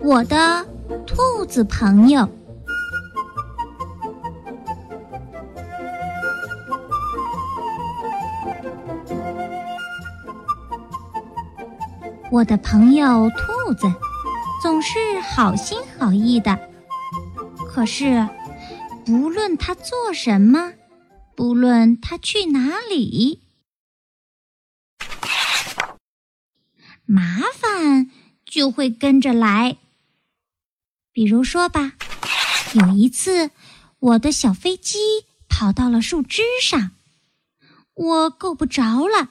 我的兔子朋友，我的朋友兔子总是好心好意的，可是不论他做什么，不论他去哪里，麻烦就会跟着来。比如说吧，有一次，我的小飞机跑到了树枝上，我够不着了，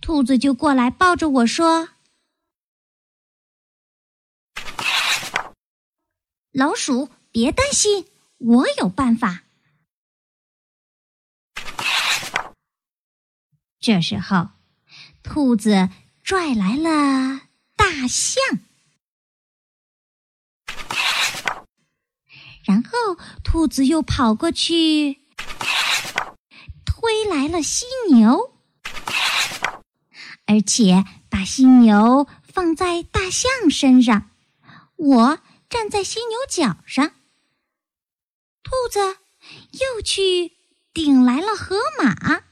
兔子就过来抱着我说：“老鼠，别担心，我有办法。”这时候，兔子拽来了大象。然后，兔子又跑过去，推来了犀牛，而且把犀牛放在大象身上，我站在犀牛角上。兔子又去顶来了河马，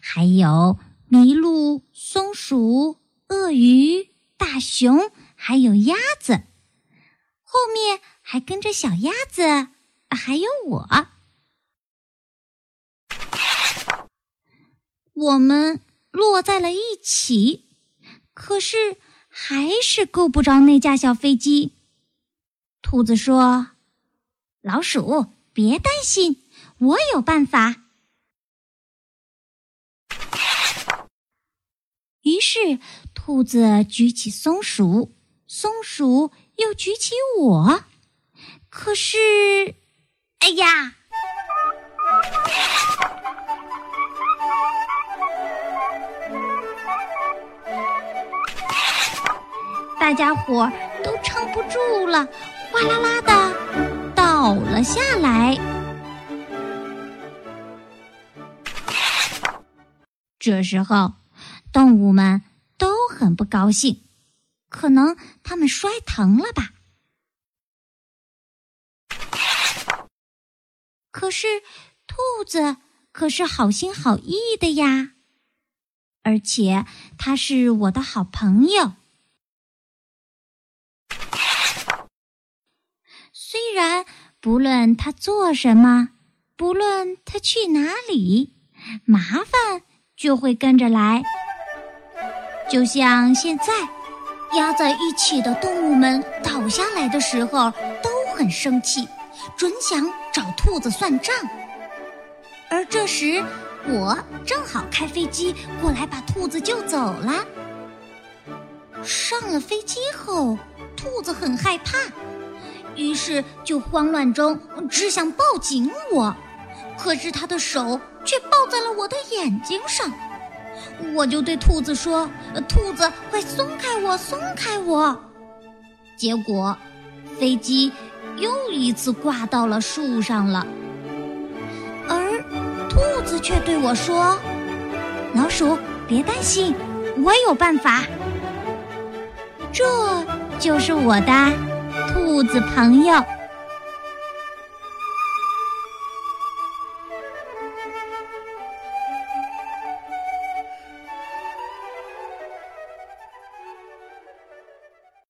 还有麋鹿、松鼠、鳄鱼、大熊。还有鸭子，后面还跟着小鸭子，还有我。我们落在了一起，可是还是够不着那架小飞机。兔子说：“老鼠，别担心，我有办法。”于是，兔子举起松鼠。松鼠又举起我，可是，哎呀！大家伙都撑不住了，哗啦啦的倒了下来。这时候，动物们都很不高兴。可能他们摔疼了吧？可是兔子可是好心好意的呀，而且他是我的好朋友。虽然不论他做什么，不论他去哪里，麻烦就会跟着来，就像现在。压在一起的动物们倒下来的时候都很生气，准想找兔子算账。而这时，我正好开飞机过来把兔子救走了。上了飞机后，兔子很害怕，于是就慌乱中只想抱紧我，可是他的手却抱在了我的眼睛上。我就对兔子说：“兔子，快松开我，松开我！”结果，飞机又一次挂到了树上了。而兔子却对我说：“老鼠，别担心，我有办法。”这就是我的兔子朋友。